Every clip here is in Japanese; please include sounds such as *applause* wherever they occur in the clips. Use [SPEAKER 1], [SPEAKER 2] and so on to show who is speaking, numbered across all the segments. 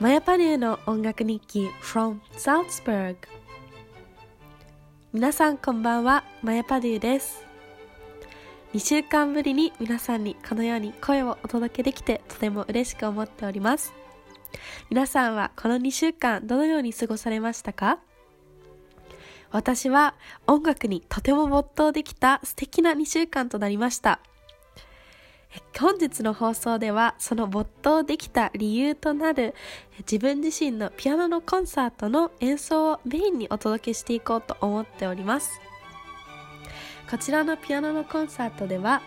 [SPEAKER 1] マヤパリューの音楽日記 from Salzburg. 皆さんこんばんはマヤパリューです。2週間ぶりに皆さんにこのように声をお届けできてとても嬉しく思っております。皆さんはこの2週間どのように過ごされましたか？私は音楽にとても没頭できた素敵な2週間となりました。本日の放送ではその没頭できた理由となる自分自身のピアノのコンサートの演奏をメインにお届けしていこうと思っております。こちらのピアノのコンサートでは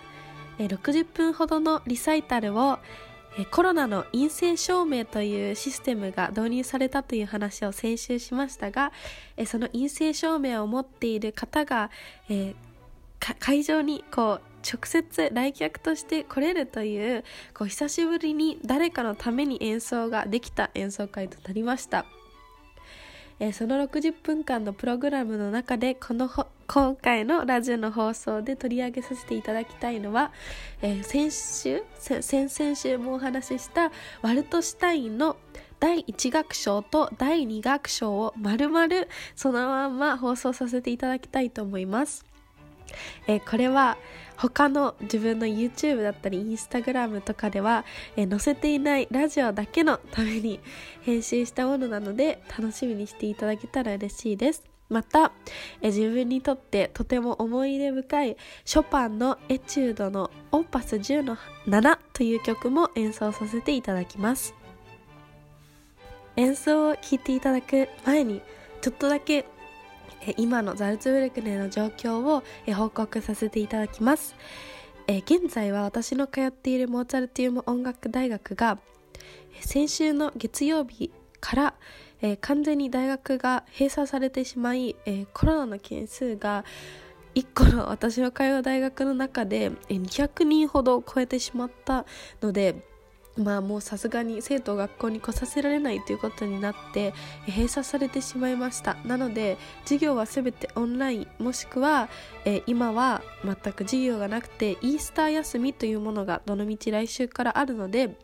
[SPEAKER 1] 60分ほどのリサイタルをコロナの陰性証明というシステムが導入されたという話を先週しましたがその陰性証明を持っている方が会場にこう直接来客として来れるというこう久しぶりに誰かのために演奏ができた演奏会となりました。えー、その60分間のプログラムの中でこの今回のラジオの放送で取り上げさせていただきたいのは、えー、先週先々週もお話ししたワルトシュタインの第1楽章と第2楽章をまるまるそのまま放送させていただきたいと思います。えー、これは他の自分の YouTube だったり Instagram とかでは、えー、載せていないラジオだけのために編集したものなので楽しみにしていただけたら嬉しいです。また、え自分にとってとても思い出深いショパンのエチュードのオーパス10の7という曲も演奏させていただきます。演奏を聴いていただく前にちょっとだけ今のザルツブルクでの状況を報告させていただきます。現在は私の通っているモーツァルティウム音楽大学が先週の月曜日から、完全に大学が閉鎖されてしまい、コロナの件数が1個の私の通う大学の中で200人ほど超えてしまったのでまあもうさすがに生徒を学校に来させられないということになって閉鎖されてしまいました。なので授業は全てオンラインもしくは、え、今は全く授業がなくてイースター休みというものがどのみち来週からあるので、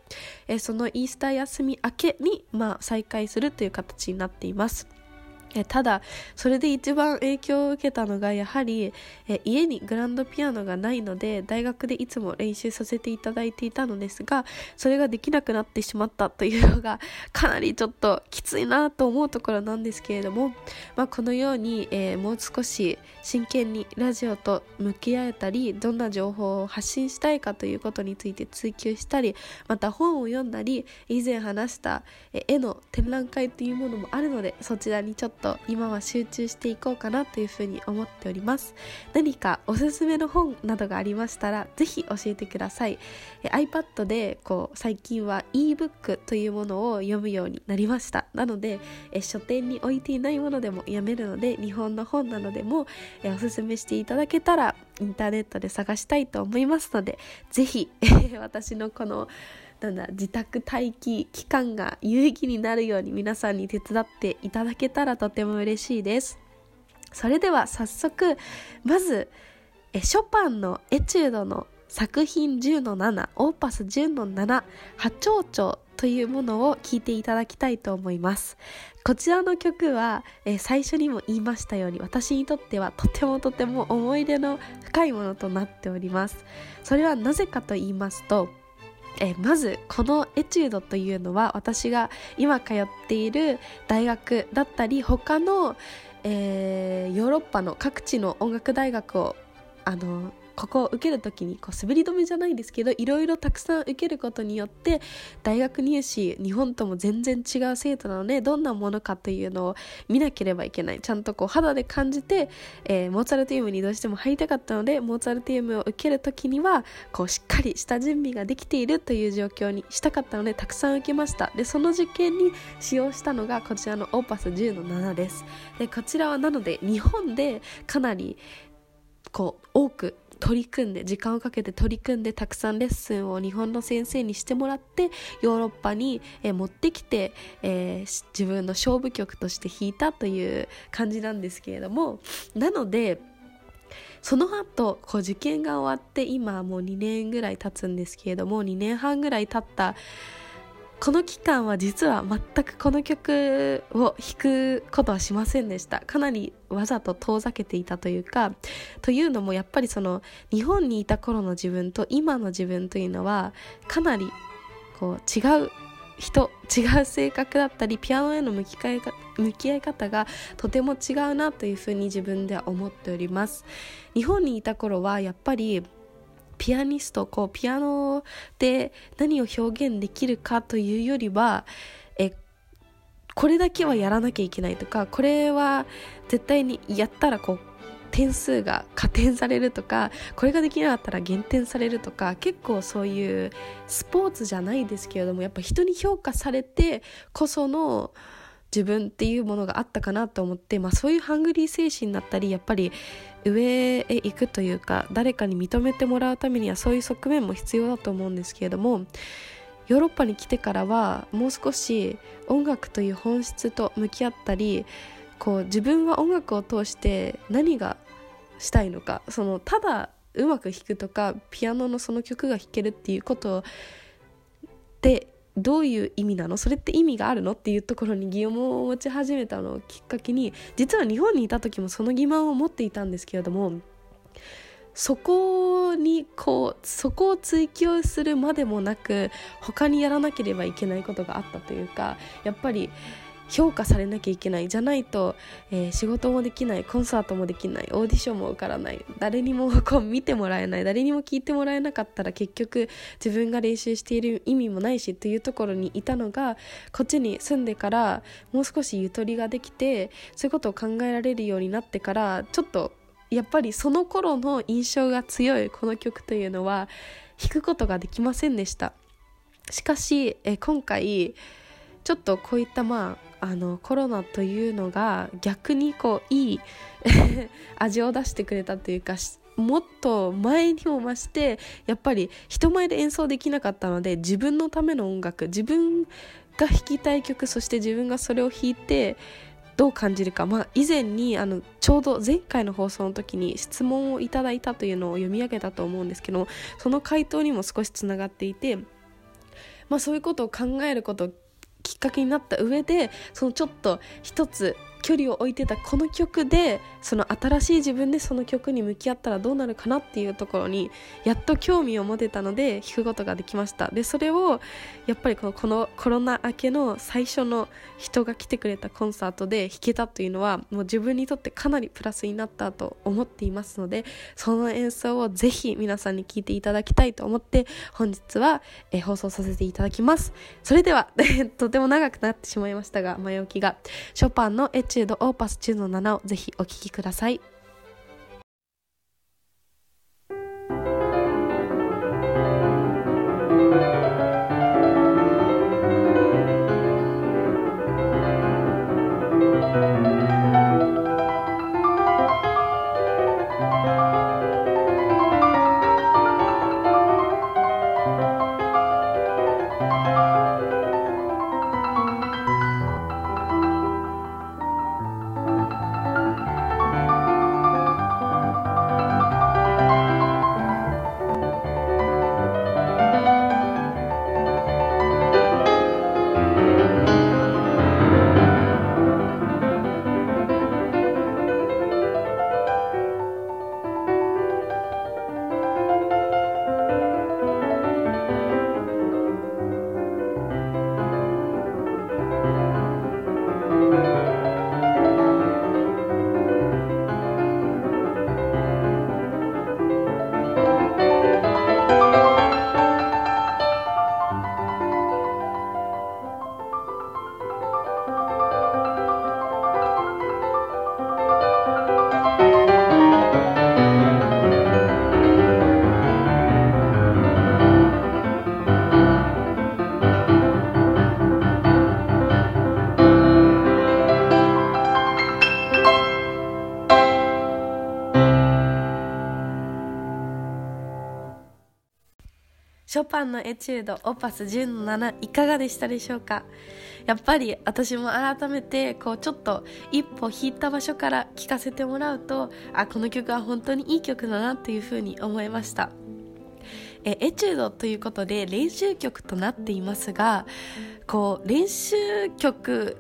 [SPEAKER 1] え、そのイースター休み明けに、まあ、再開するという形になっています。えただそれで一番影響を受けたのがやはりえ家にグランドピアノがないので大学でいつも練習させていただいていたのですがそれができなくなってしまったというのがかなりちょっときついなと思うところなんですけれども、まあ、このように、えー、もう少し真剣にラジオと向き合えたりどんな情報を発信したいかということについて追求したりまた本を読んだり以前話した絵の展覧会というものもあるのでそちらにちょっとと今は集中していこうかなというふうに思っております。何かおすすめの本などがありましたらぜひ教えてください。iPad でこう最近は ebook というものを読むようになりました。なので書店に置いていないものでも読めるので日本の本などでもおすすめしていただけたらインターネットで探したいと思いますのでぜひ私のこのなんだ。自宅待機期間が有意義になるように皆さんに手伝っていただけたらとても嬉しいです。それでは早速まずえショパンのエチュードの作品10の7オーパス10の7波長長というものを聴いていただきたいと思います。こちらの曲は、え最初にも言いましたように私にとってはとてもとても思い出の深いものとなっております。それはなぜかと言いますとえまずこのエチュードというのは私が今通っている大学だったり他の、えー、ヨーロッパの各地の音楽大学をあのここを受ける時にこう滑り止めじゃないですけどいろいろたくさん受けることによって大学入試日本とも全然違う生徒なのでどんなものかというのを見なければいけない。ちゃんとこう肌で感じて、えー、モーツァルティウムにどうしても入りたかったのでモーツァルティウムを受ける時にはこうしっかりした準備ができているという状況にしたかったのでたくさん受けました。でその実験に使用したのがこちらのオーパス10の7です。でこちらはなので日本でかなりこう多く取り組んで時間をかけて取り組んでたくさんレッスンを日本の先生にしてもらってヨーロッパに、え持ってきて、えー、自分の勝負曲として弾いたという感じなんですけれどもなのでその後こう受験が終わって今もう2年ぐらい経つんですけれども2年半ぐらい経ったこの期間は実は全くこの曲を弾くことはしませんでした。かなりわざと遠ざけていたというかというのもやっぱりその日本にいた頃の自分と今の自分というのはかなりこう違う人違う性格だったりピアノへの向き合い向き合い方がとても違うなというふうに自分では思っております。日本にいた頃はやっぱりピアニストこうピアノで何を表現できるかというよりはえこれだけはやらなきゃいけないとかこれは絶対にやったらこう点数が加点されるとかこれができなかったら減点されるとか結構そういうスポーツじゃないですけれどもやっぱ人に評価されてこその自分っていうものがあったかなと思って、まあ、そういうハングリー精神だったりやっぱり上へ行くというか誰かに認めてもらうためにはそういう側面も必要だと思うんですけれどもヨーロッパに来てからはもう少し音楽という本質と向き合ったりこう自分は音楽を通して何がしたいのかそのただうまく弾くとかピアノのその曲が弾けるっていうことでどういう意味なの？それって意味があるの？っていうところに疑問を持ち始めたのをきっかけに実は日本にいた時もその疑問を持っていたんですけれどもそこにこうそこを追求するまでもなく他にやらなければいけないことがあったというかやっぱり評価されなきゃいけないじゃないと、えー、仕事もできないコンサートもできないオーディションも受からない誰にもこう見てもらえない誰にも聞いてもらえなかったら結局自分が練習している意味もないしというところにいたのがこっちに住んでからもう少しゆとりができてそういうことを考えられるようになってからちょっとやっぱりその頃の印象が強いこの曲というのは弾くことができませんでした。しかしえ今回ちょっとこういったまああのコロナというのが逆にこういい *laughs* 味を出してくれたというかもっと前にも増してやっぱり人前で演奏できなかったので自分のための音楽自分が弾きたい曲そして自分がそれを弾いてどう感じるか、まあ、以前にあのちょうど前回の放送の時に質問をいただいたというのを読み上げたと思うんですけどその回答にも少しつながっていて、まあ、そういうことを考えることきっかけになった上でそのちょっと一つ距離を置いてたこの曲でその新しい自分でその曲に向き合ったらどうなるかなっていうところにやっと興味を持てたので弾くことができました。でそれをやっぱりこのこのコロナ明けの最初の人が来てくれたコンサートで弾けたというのはもう自分にとってかなりプラスになったと思っていますのでその演奏をぜひ皆さんに聴いていただきたいと思って本日は、え放送させていただきます。それでは *laughs* とても長くなってしまいましたが前置きが。ショパンのエッチュードオーパス10の7をぜひお聴きください。ョパンのエチュードオパス10の7いかがでしたでしょうか？やっぱり私も改めてこうちょっと一歩引いた場所から聴かせてもらうとあこの曲は本当にいい曲だなというふうに思いました。えエチュードということで練習曲となっていますがこう練習曲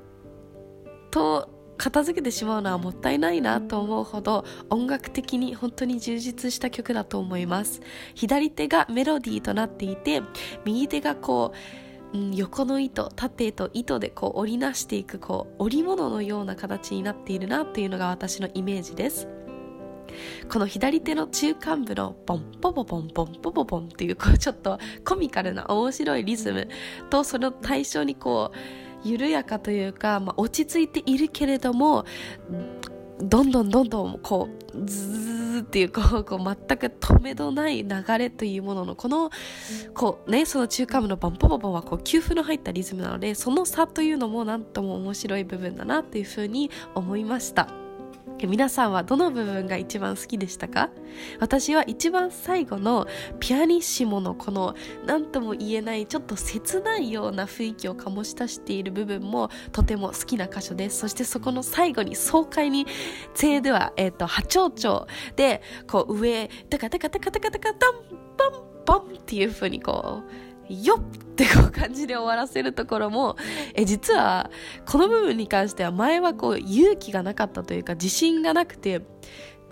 [SPEAKER 1] と片付けてしまうのはもったいないなと思うほど音楽的に本当に充実した曲だと思います。左手がメロディーとなっていて右手がこう、うん、横の糸縦と糸でこう織りなしていくこう織物のような形になっているなっていうのが私のイメージです。この左手の中間部のポンポポポンポンポポポンっていうこうちょっとコミカルな面白いリズムとその対象にこう緩やかというか、まあ、落ち着いているけれどもどんどんどんどんこうズーっていうこうこう全く止めどない流れというもののこのこうねその中間部のバンポポポはこう休符の入ったリズムなのでその差というのも何とも面白い部分だなっていうふうに思いました。皆さんはどの部分が一番好きでしたか？私は一番最後のピアニッシモのこの何とも言えないちょっと切ないような雰囲気を醸し出している部分もとても好きな箇所です。そしてそこの最後に爽快に声では、えーと、波長長でこう上テカテカテカテカテカタンパンパンっていう風にこうよっってこう感じで終わらせるところもえ実はこの部分に関しては前はこう勇気がなかったというか自信がなくて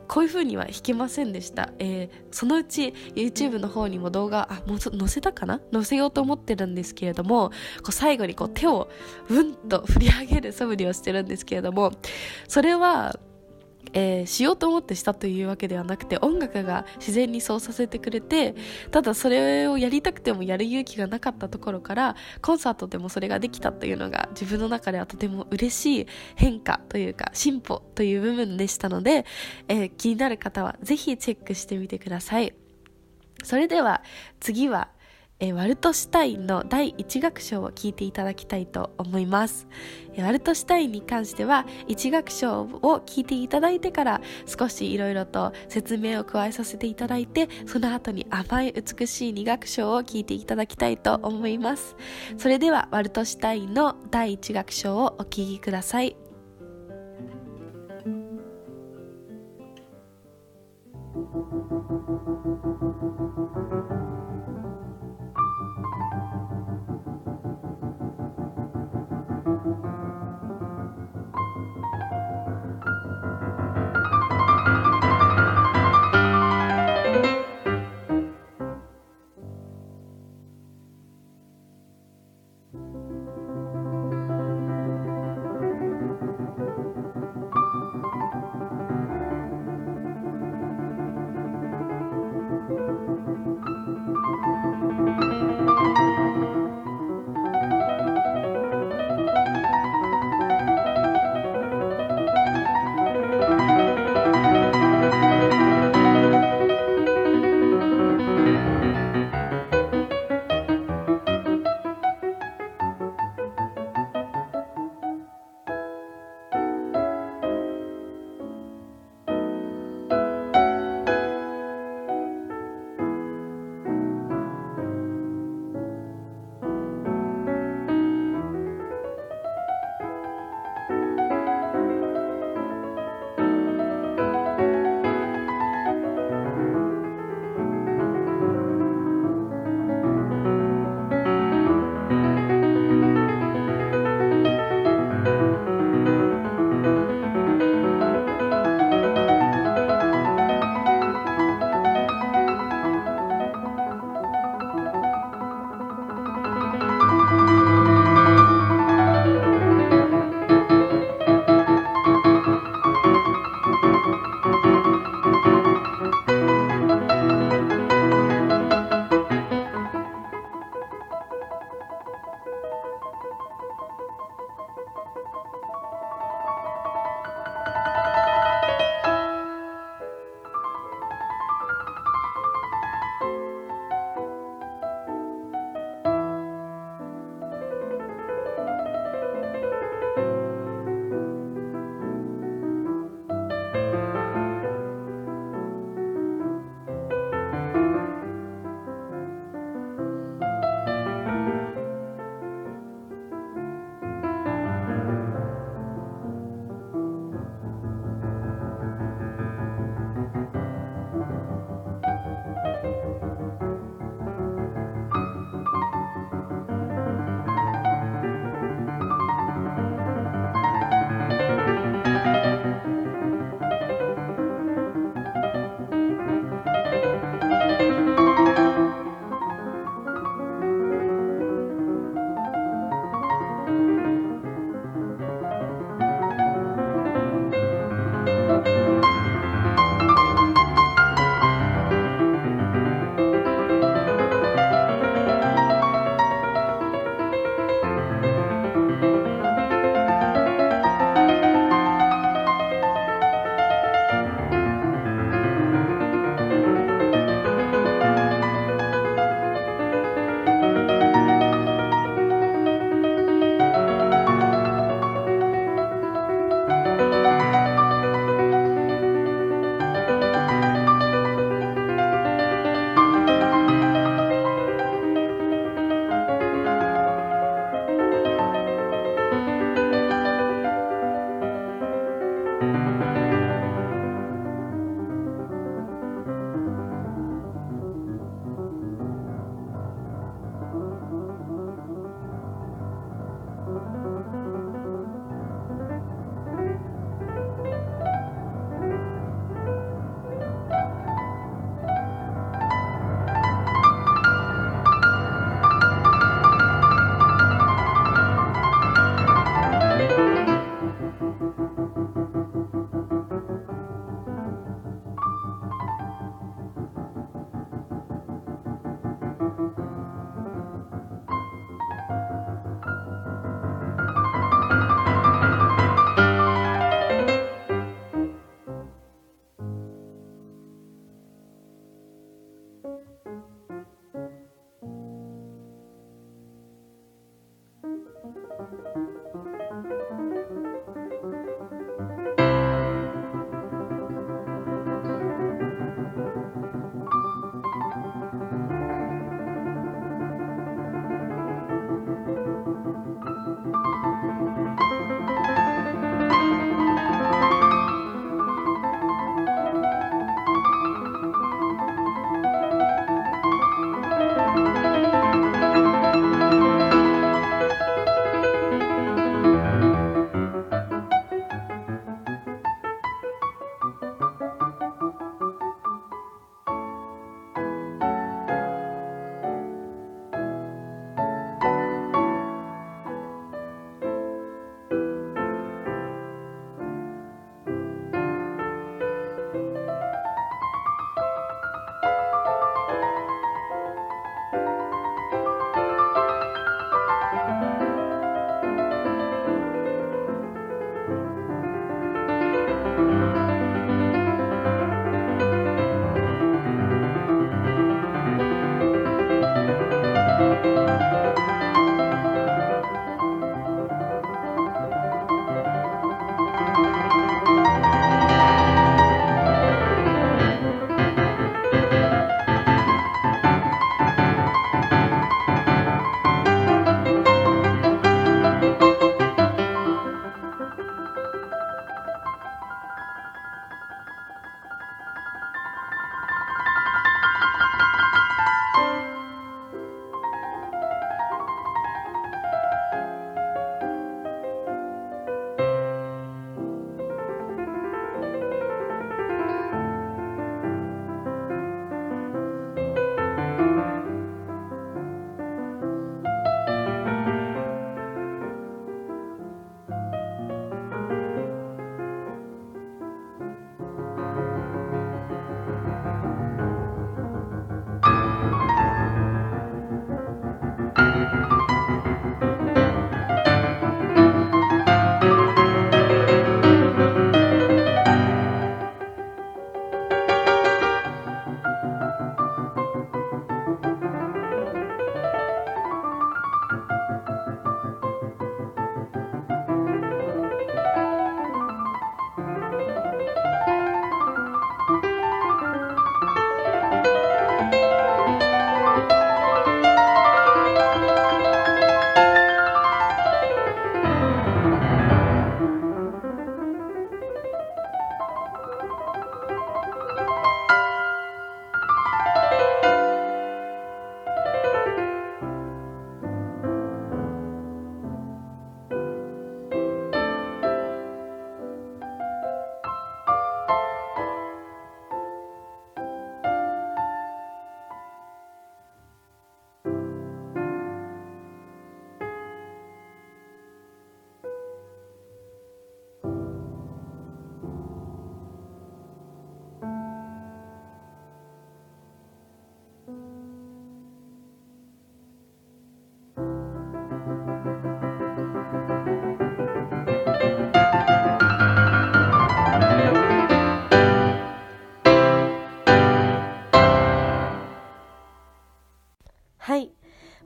[SPEAKER 1] こういう風には弾けませんでした、えー、そのうち YouTube の方にも動画あもう載せたかな？載せようと思ってるんですけれどもこう最後にこう手をうんと振り上げる素振りをしてるんですけれどもそれはえー、しようと思ってしたというわけではなくて音楽が自然にそうさせてくれてただそれをやりたくてもやる勇気がなかったところからコンサートでもそれができたというのが自分の中ではとても嬉しい変化というか進歩という部分でしたので、えー、気になる方はぜひチェックしてみてください。それでは次はえワルトシュタインの第1楽章を聞いていただきたいと思います、えワルトシュタインに関しては1楽章を聞いていただいてから少しいろいろと説明を加えさせていただいてその後に甘い美しい2楽章を聞いていただきたいと思います。それではワルトシュタインの第1楽章をお聴きください。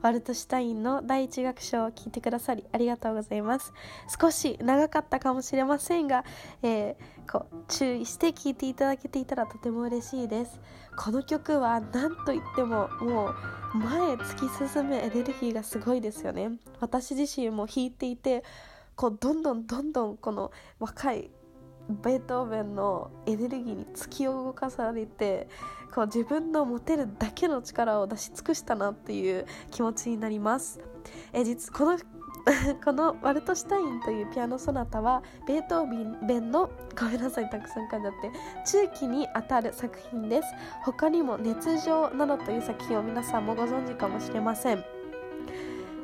[SPEAKER 1] ワルトシュタインの第一楽章を聞いてくださりありがとうございます。少し長かったかもしれませんが、えー、こう注意して聞いていただけていたらとても嬉しいです。この曲は何と言ってももう前突き進むエネルギーがすごいですよね。私自身も弾いていてこうどんどんどんどんこの若いベートーベンのエネルギーに突き動かされてこう自分の持てるだけの力を出し尽くしたなっていう気持ちになります。え実この *laughs* このワルトシュタインというピアノソナタはベートーベンのごめんなさいたくさん書いてあって中期にあたる作品です。他にも熱情などという作品を皆さんもご存知かもしれません。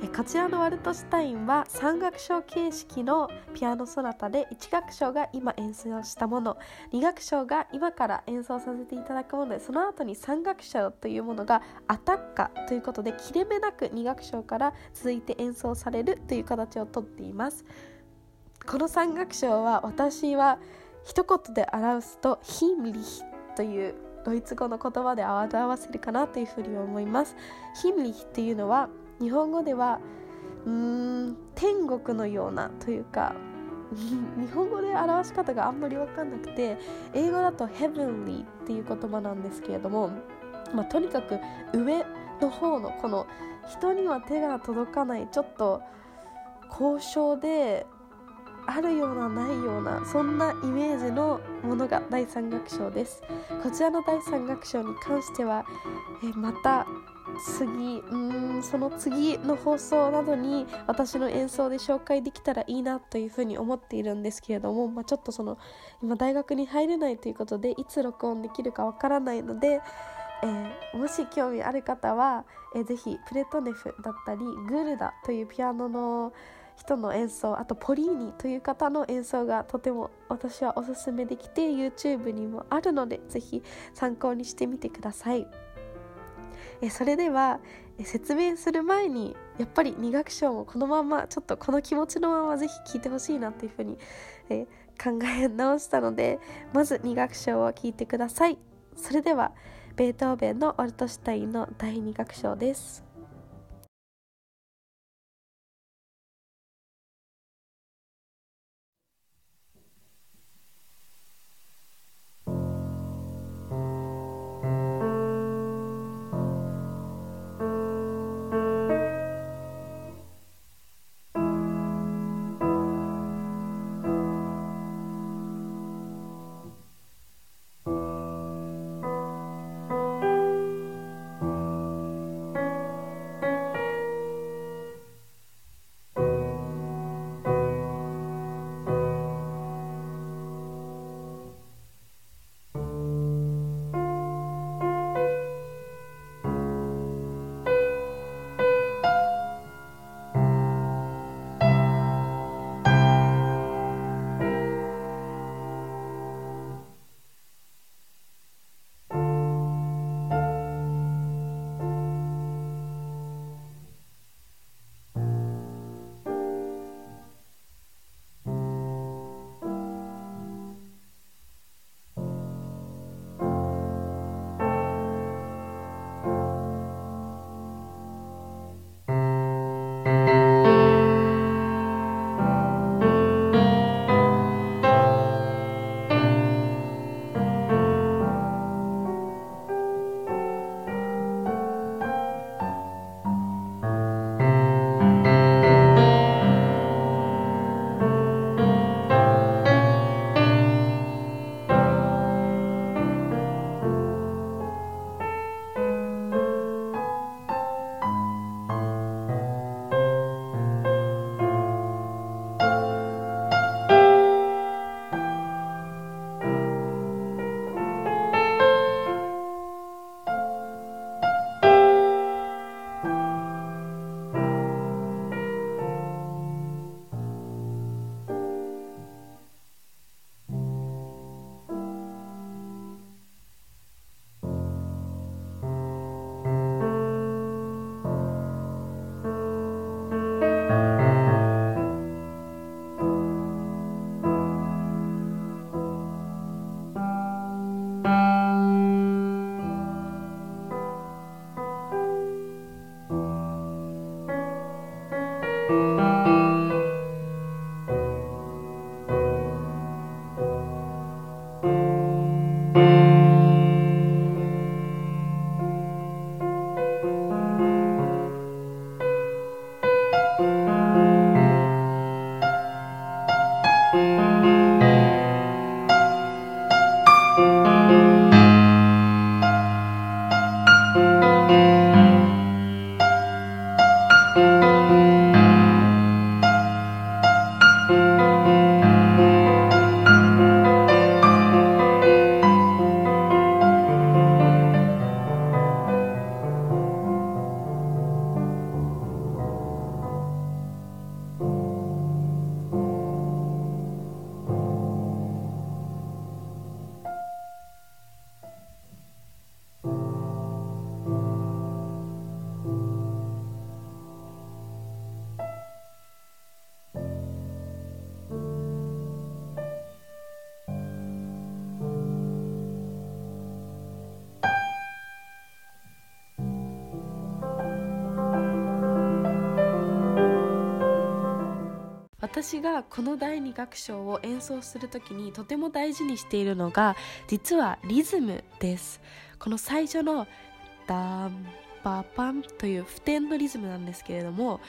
[SPEAKER 1] こちらのワルトシュタインは3楽章形式のピアノソナタで1楽章が今演奏したもの。2楽章が今から演奏させていただくものでその後に3楽章というものがアタッカということで切れ目なく2楽章から続いて演奏されるという形をとっています。この3楽章は私は一言で表すとヒンリヒというドイツ語の言葉で表せるかなというふうに思います。ヒンリヒっていうのは日本語ではうーん天国のようなというか *laughs* 日本語で表し方があんまり分かんなくて英語だと heavenly っていう言葉なんですけれども、まあ、とにかく上の方のこの人には手が届かないちょっと高尚であるようなないようなそんなイメージのものが第3楽章です。こちらの第3楽章に関してはえまた次うんその次の放送などに私の演奏で紹介できたらいいなというふうに思っているんですけれども、まあ、ちょっとその今大学に入れないということでいつ録音できるかわからないので、えー、もし興味ある方は、えー、ぜひプレトネフだったりグールダというピアノの人の演奏あとポリーニという方の演奏がとても私はおすすめできて YouTube にもあるのでぜひ参考にしてみてください。えそれでは説明する前にやっぱり2楽章もこのままちょっとこの気持ちのままぜひ聴いてほしいなっていうふうに、え考え直したのでまず2楽章を聴いてくださいそれではベートーベンのオルトシュタインの第2楽章です 私がこの第2楽章を演奏する時にとても大事にしているのが実はリズムです。この最初のダンパパンという普天のリズムなんですけれども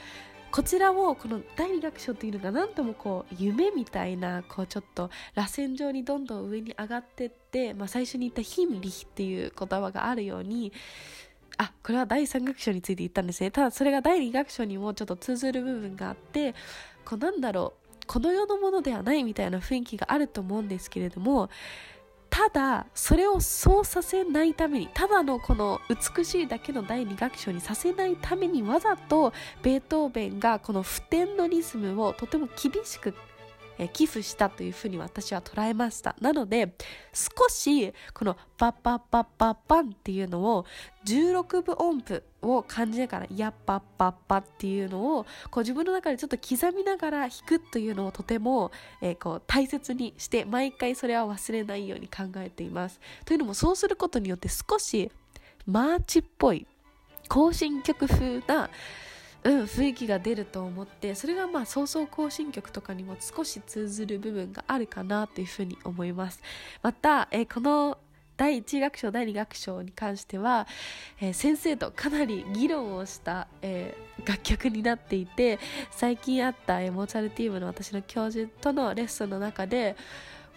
[SPEAKER 1] こちらをこの第2楽章というのが何ともこう夢みたいなこうちょっと螺旋状にどんどん上に上がってって、まあ、最初に言ったヒンリヒっていう言葉があるようにあこれは第3楽章について言ったんですね。ただそれが第2楽章にもちょっと通ずる部分があってこうなんだろうこの世のものではないみたいな雰囲気があると思うんですけれどもただそれをそうさせないためにただのこの美しいだけの第2楽章にさせないためにわざとベートーベンがこの普天のリズムをとても厳しくえ寄付したというふうに私は捉えました。なので、少しこのパッパッパッパッパンっていうのを16分音符を感じながら、やっぱっぱっぱっていうのをこう自分の中でちょっと刻みながら弾くというのをとても、えー、こう大切にして毎回それは忘れないように考えています。というのもそうすることによって少しマーチっぽい行進曲風なうん、雰囲気が出ると思ってそれがまあ早々行進曲とかにも少し通ずる部分があるかなというふうに思います。また、えー、この第1楽章第2楽章に関しては、えー、先生とかなり議論をした、えー、楽曲になっていて最近あった、えー、モーツァルティームの私の教授とのレッスンの中で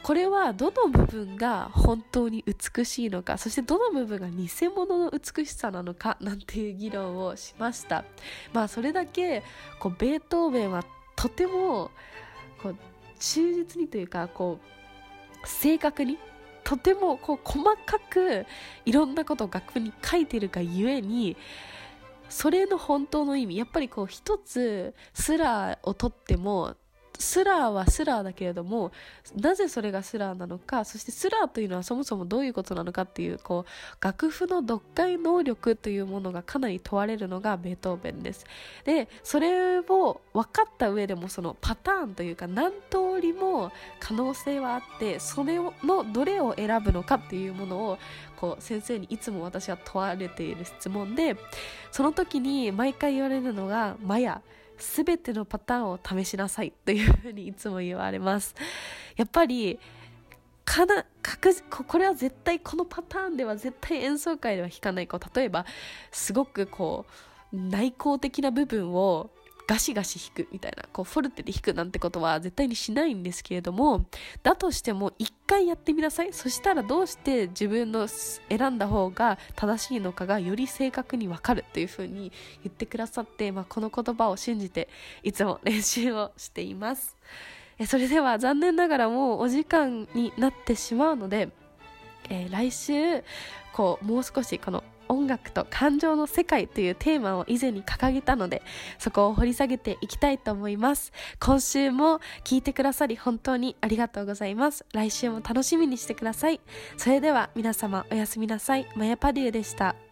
[SPEAKER 1] これはどの部分が本当に美しいのかそしてどの部分が偽物の美しさなのかなんていう議論をしました。まあそれだけこうベートーベンはとてもこう忠実にというかこう正確にとてもこう細かくいろんなことを楽譜に書いてるがゆえにそれの本当の意味やっぱりこう一つスラーをとってもスラーはスラーだけれどもなぜそれがスラーなのかそしてスラーというのはそもそもどういうことなのかっていうこう楽譜の読解能力というものがかなり問われるのがベートーベンです。でそれを分かった上でもそのパターンというか何通りも可能性はあってそれのどれを選ぶのかっていうものをこう先生にいつも私は問われている質問でその時に毎回言われるのが「マヤ」全てのパターンを試しなさいというふうにいつも言われます。やっぱりかな確これは絶対このパターンでは絶対演奏会では弾かないこう例えばすごくこう内向的な部分をガシガシ弾くみたいな、こう、フォルテで弾くなんてことは絶対にしないんですけれども、だとしても一回やってみなさい。そしたらどうして自分の選んだ方が正しいのかがより正確にわかるというふうに言ってくださって、まあ、この言葉を信じていつも練習をしています。それでは残念ながらもうお時間になってしまうので、えー、来週、こう、もう少しこの音楽と感情の世界というテーマを以前に掲げたので、そこを掘り下げていきたいと思います。今週も聞いてくださり本当にありがとうございます。来週も楽しみにしてください。それでは皆様おやすみなさい。マヤパデューでした。